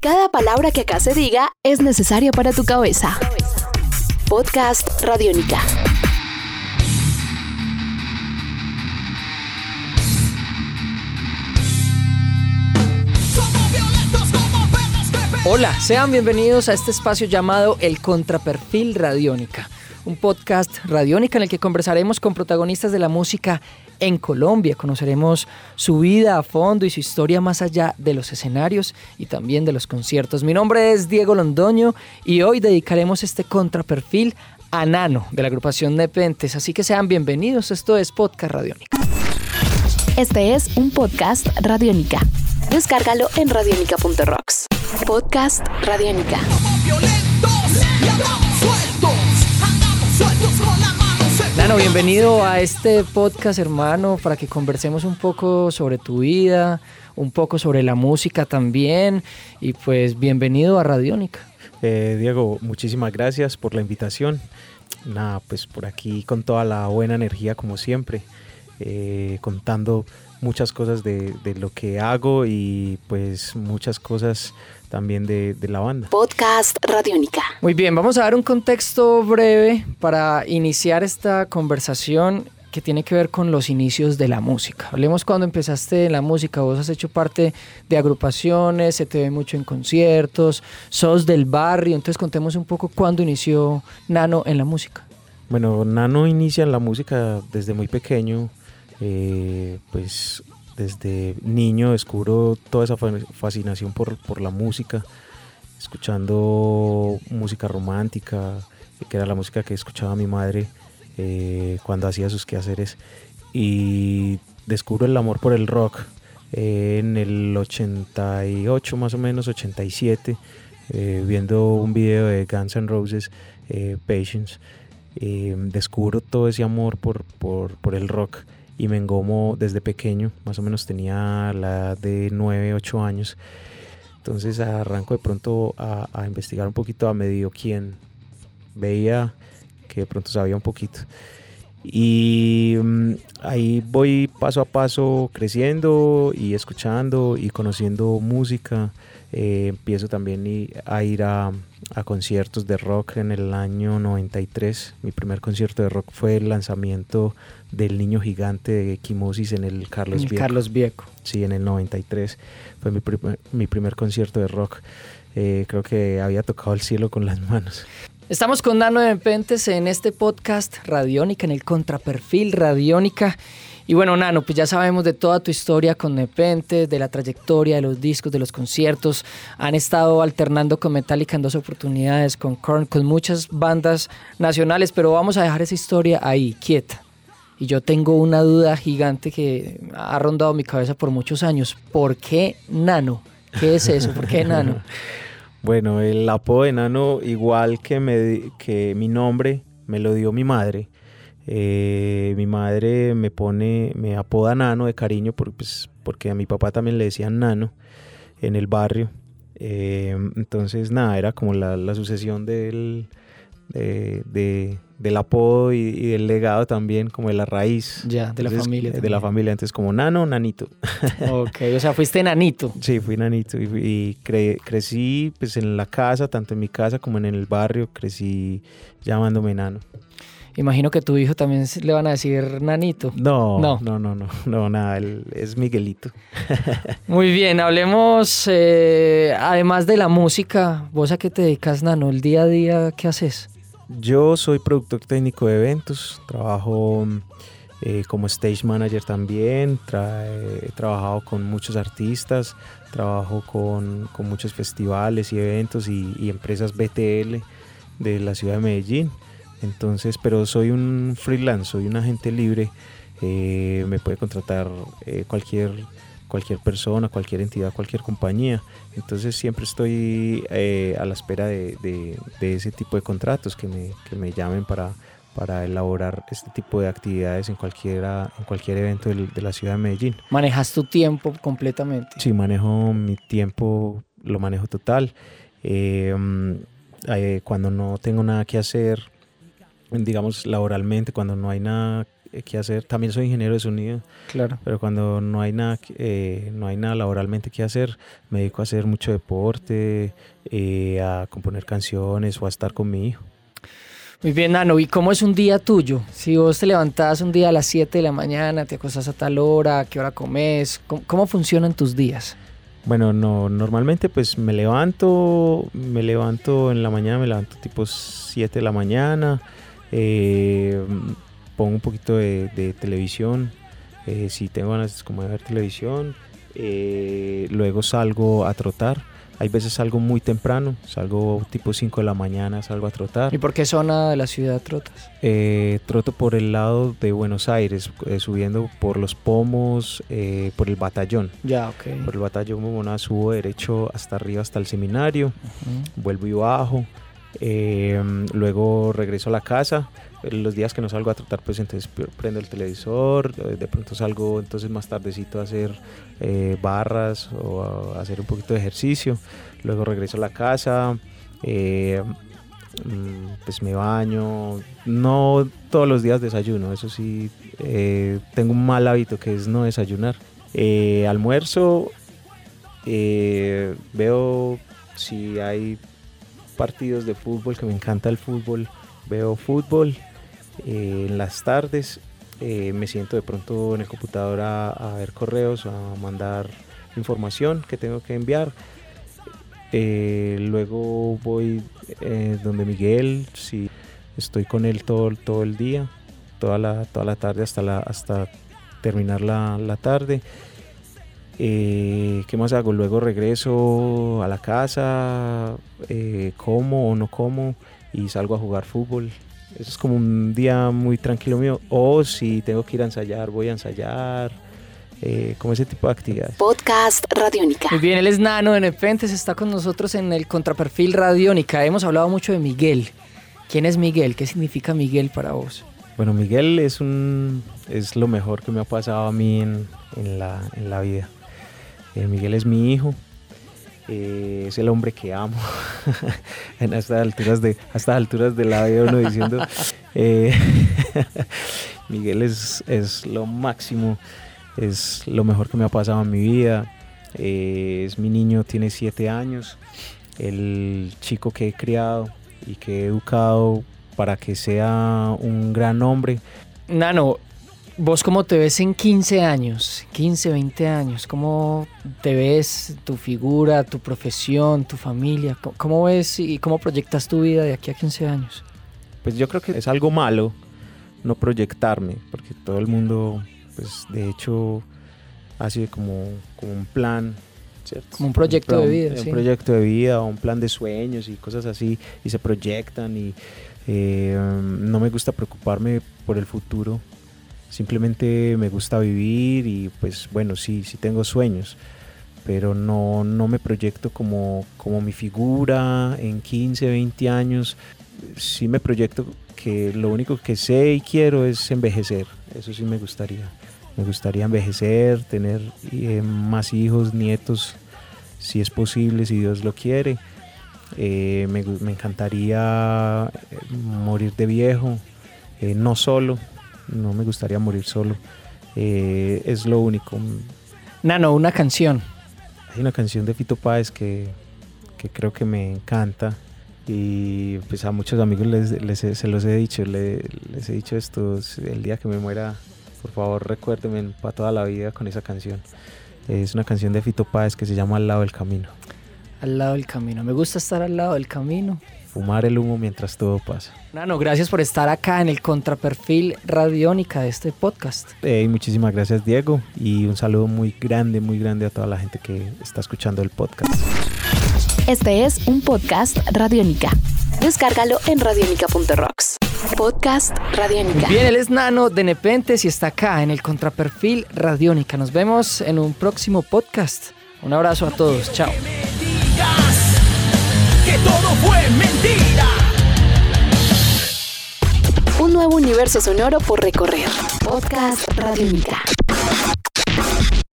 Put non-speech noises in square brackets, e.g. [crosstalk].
Cada palabra que acá se diga es necesaria para tu cabeza. Podcast Radiónica. Hola, sean bienvenidos a este espacio llamado El Contraperfil Radiónica, un podcast radiónica en el que conversaremos con protagonistas de la música en Colombia. Conoceremos su vida a fondo y su historia más allá de los escenarios y también de los conciertos. Mi nombre es Diego Londoño y hoy dedicaremos este contraperfil a Nano de la agrupación Nepentes, así que sean bienvenidos. Esto es Podcast Radiónica. Este es un podcast Radiónica. Descárgalo en radiónica.rocks. Podcast Radiónica. Nano, bienvenido a este podcast, hermano, para que conversemos un poco sobre tu vida, un poco sobre la música también, y pues bienvenido a Radiónica. Eh, Diego, muchísimas gracias por la invitación. Nada, pues por aquí con toda la buena energía como siempre, eh, contando muchas cosas de, de, lo que hago y pues muchas cosas también de, de, la banda. Podcast Radiónica. Muy bien, vamos a dar un contexto breve para iniciar esta conversación que tiene que ver con los inicios de la música. Hablemos cuando empezaste en la música, vos has hecho parte de agrupaciones, se te ve mucho en conciertos, sos del barrio, entonces contemos un poco cuándo inició Nano en la música. Bueno, Nano inicia en la música desde muy pequeño, eh, pues desde niño descubro toda esa fascinación por, por, la música, escuchando música romántica, que era la música que escuchaba mi madre eh, cuando hacía sus quehaceres, y descubro el amor por el rock eh, en el 88 más o menos, 87, eh, viendo un video de Guns N' Roses, Patience, descubro todo ese amor por, por, por el rock y me engomo desde pequeño, más o menos tenía la edad de 9, 8 años. Entonces arranco de pronto a, a, investigar un poquito a medio quién veía que de pronto sabía un poquito. Y um, ahí voy paso a paso creciendo y escuchando y conociendo música. Eh, empiezo también a ir a, a, conciertos de rock en el año 93. Mi primer concierto de rock fue el lanzamiento del Niño Gigante de Quimosis en el Carlos el Vieco. Carlos Vieco. Sí, en el 93. Fue mi, primer, mi primer concierto de rock. Eh, creo que había tocado el cielo con las [laughs] manos. Estamos con Nano de Pentes en este podcast Radiónica, en el contraperfil Radiónica. Y bueno, Nano, pues ya sabemos de toda tu historia con Nepentes, de la trayectoria, de los discos, de los conciertos. Han estado alternando con Metallica en dos oportunidades, con Korn, con muchas bandas nacionales, pero vamos a dejar esa historia ahí, quieta. Y yo tengo una duda gigante que ha rondado mi cabeza por muchos años. ¿Por qué Nano? ¿Qué es eso? ¿Por qué Nano? [laughs] Bueno, el apodo de Nano, igual que, me, que mi nombre, me lo dio mi madre. Eh, mi madre me pone, me apoda Nano de cariño por, pues, porque a mi papá también le decían Nano en el barrio. Eh, entonces, nada, era como la sucesión del, de, de, del apodo y, y, del legado también, como de la raíz. Ya, de la entonces, familia. De también. la familia, entonces como Nano, Nanito. ok, o sea, fuiste Nanito. [laughs] Sí, fui Nanito y, y cre crecí pues en la casa, tanto en mi casa como en el barrio, crecí llamándome Nano. Imagino que tu hijo también le van a decir nanito. No, no, no, no, no, no nada, él es Miguelito. [laughs] Muy bien, hablemos, eh, además de la música, ¿vos a qué te dedicas, Nano? ¿El día a día qué haces? Yo soy productor técnico de eventos, trabajo eh, como stage manager también, tra he trabajado con muchos artistas, trabajo con, con muchos festivales y eventos y, empresas BTL de la ciudad de Medellín. Entonces, pero soy un freelance, soy un agente libre. Eh, me puede contratar eh, cualquier, cualquier persona, cualquier entidad, cualquier compañía. Entonces siempre estoy eh, a la espera de, de, de, ese tipo de contratos que me, que me llamen para, para elaborar este tipo de actividades en, cualquiera, en cualquier evento de, de la ciudad de Medellín. ¿Manejas tu tiempo completamente? Sí, manejo mi tiempo, lo manejo total. cuando no tengo nada que hacer, digamos, laboralmente, cuando no hay nada eh, que hacer, también soy ingeniero de sonido, Claro. pero cuando no hay nada, eh, no hay nada laboralmente que hacer, me dedico a hacer mucho deporte, eh, a componer canciones o a estar con mi hijo. Muy bien, Nano. ¿Y cómo es un día tuyo? Si vos te levantás un día a las 7 de la mañana, te acostás a tal hora, ¿a qué hora comes? ¿Cómo, cómo funcionan tus días? Bueno, no, normalmente pues me levanto, me levanto en la mañana, me levanto tipo 7 de la mañana, eh, pongo un poquito de, de televisión, eh, si tengo ganas como de ver televisión, eh, luego salgo a trotar, hay veces salgo muy temprano, salgo tipo 5 de la mañana, salgo a trotar. ¿Y por qué zona de la ciudad trotas? Eh, troto por el lado de Buenos Aires, eh, subiendo por los pomos, eh, por el batallón. Ya, ok. Por el batallón Momona subo derecho hasta arriba, hasta el seminario, Ujú. vuelvo y bajo. Eh, luego regreso a la casa. Eh, Los días que no salgo a trotar, pues entonces prendo el televisor. eh, De pronto salgo entonces más tardecito a hacer barras o hacer un poquito de ejercicio. Luego regreso a la casa. mm, pues me baño. No todos los días desayuno, eso sí. tengo un mal hábito que es no desayunar. Almuerzo. veo si hay partidos de fútbol, que me encanta el fútbol. Veo fútbol eh, en las tardes. eh, me siento de pronto en el computador a, ver correos, a mandar información que tengo que enviar. Eh, luego voy eh, donde Miguel, estoy con él todo, todo el día, toda la, toda la tarde hasta, hasta terminar la, la tarde. Eh, ¿Qué más hago? Luego regreso a la casa, eh, como o no como y salgo a jugar fútbol. Eso es como un día muy tranquilo mío. O si tengo que ir a ensayar, voy a ensayar. eh, como ese tipo de actividades. Podcast Radiónica. Muy bien, él es Nano de Nepentes, está con nosotros en el Contraperfil Radiónica. Hemos hablado mucho de Miguel. ¿Quién es Miguel? ¿Qué significa Miguel para vos? Bueno, Miguel es un es lo mejor que me ha pasado a mí en, en la, en la vida. Eh, Miguel es mi hijo. eh, es el hombre que amo. [laughs] en estas alturas de a estas alturas de la vida uno diciendo [laughs] eh, [laughs] Miguel es, es lo máximo. Es lo mejor que me ha pasado en mi vida. es mi niño, tiene siete años. El chico que he criado y que he educado para que sea un gran hombre. Nano, ¿vos cómo te ves en 15 años? 15, 20 años. ¿Cómo te ves tu figura, tu profesión, tu familia? ¿Cómo, ves y cómo proyectas tu vida de aquí a 15 años? Pues yo creo que es algo malo no proyectarme, porque todo el mundo, pues de hecho, hace como, como un plan, ¿cierto? Como un proyecto de plan- vida, Un sí. proyecto de vida, un plan de sueños y cosas así, y se proyectan y eh, no me gusta preocuparme por el futuro, simplemente me gusta vivir y pues bueno, sí, sí tengo sueños, pero no, no me proyecto como, como mi figura en 15, 20 años, sí me proyecto que lo único que sé y quiero es envejecer, eso sí me gustaría. Me gustaría envejecer, tener eh, más hijos, nietos, si es posible, si Dios lo quiere. Eh, me, me encantaría eh, morir de viejo, no solo, no me gustaría morir solo. Eh, es lo único. Nano, una canción. Hay una canción de Fito Páez que, que creo que me encanta y pues a muchos amigos les, les he- se los he dicho, le- les he dicho esto, el día que me muera, por favor recuérdenme para toda la vida con esa canción. Es una canción de Fito Páez que se llama Al lado del camino. Al lado del camino. Me gusta estar al lado del camino. Fumar el humo mientras todo pasa. Nano, gracias por estar acá en el Contraperfil Radiónica de este podcast. Eh, y muchísimas gracias Diego y un saludo muy grande, muy grande a toda la gente que está escuchando el podcast. Este es un podcast Radiónica. Descárgalo en radiónica.rocks. Podcast Radiónica. Bien, él es Nano de Nepentes y está acá en el Contraperfil Radiónica. Nos vemos en un próximo podcast. Un abrazo a todos. Chao. Todo fue mentira. Un nuevo universo sonoro por recorrer. Podcast Radiónica.